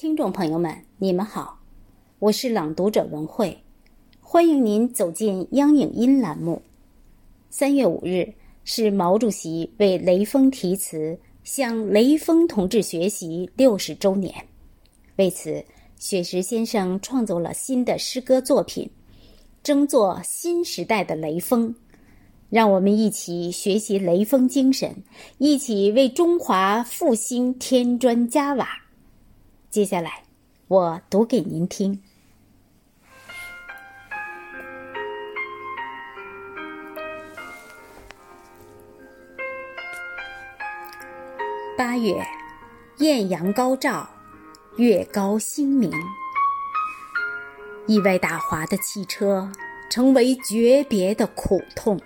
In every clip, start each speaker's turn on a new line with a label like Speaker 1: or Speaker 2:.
Speaker 1: 听众朋友们，你们好，我是朗读者文慧，欢迎您走进央影音栏目。三月五日是毛主席为雷锋题词向雷锋同志学习六十周年，为此，雪石先生创作了新的诗歌作品，争做新时代的雷锋。让我们一起学习雷锋精神，一起为中华复兴添砖加瓦。接下来，我读给您听。八月，艳阳高照，月高星明，意外打滑的汽车成为诀别的苦痛。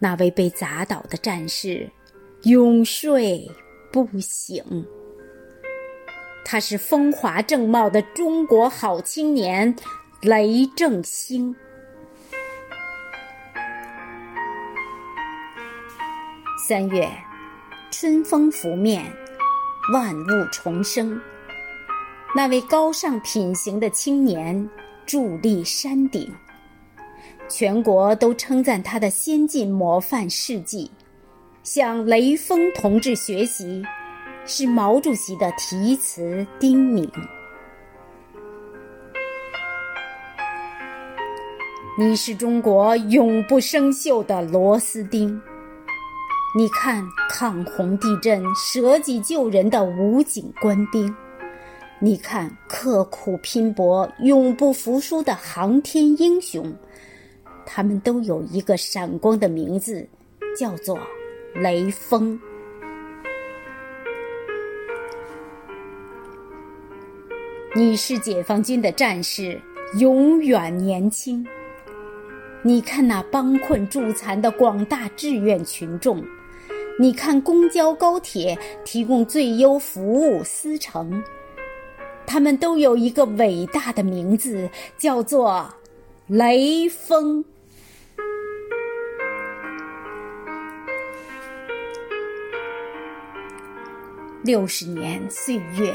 Speaker 1: 那位被砸倒的战士，永睡不醒。他是风华正茂的中国好青年雷正兴。三月，春风拂面，万物重生。那位高尚品行的青年伫立山顶。全国都称赞他的先进模范事迹，向雷锋同志学习，是毛主席的题词叮咛。你是中国永不生锈的螺丝钉。你看抗洪地震舍己救人的武警官兵，你看刻苦拼搏永不服输的航天英雄。他们都有一个闪光的名字，叫做雷锋。你是解放军的战士，永远年轻。你看那帮困助残的广大志愿群众，你看公交高铁提供最优服务司乘，他们都有一个伟大的名字，叫做雷锋。六十年岁月，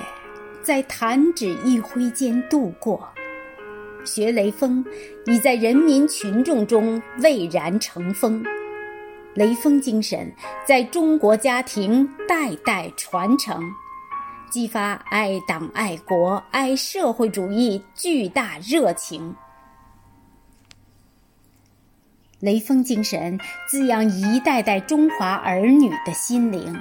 Speaker 1: 在弹指一挥间度过。学雷锋，已在人民群众中蔚然成风。雷锋精神在中国家庭代代传承，激发爱党爱国爱社会主义巨大热情。雷锋精神滋养一代代中华儿女的心灵。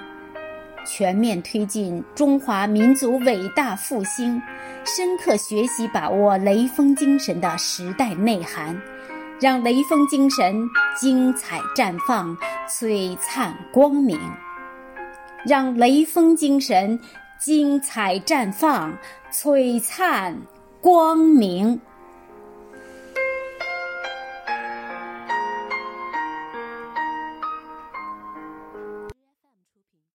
Speaker 1: 全面推进中华民族伟大复兴，深刻学习把握雷锋精神的时代内涵，让雷锋精神精彩绽放、璀璨光明；让雷锋精神精彩绽放、璀璨光明。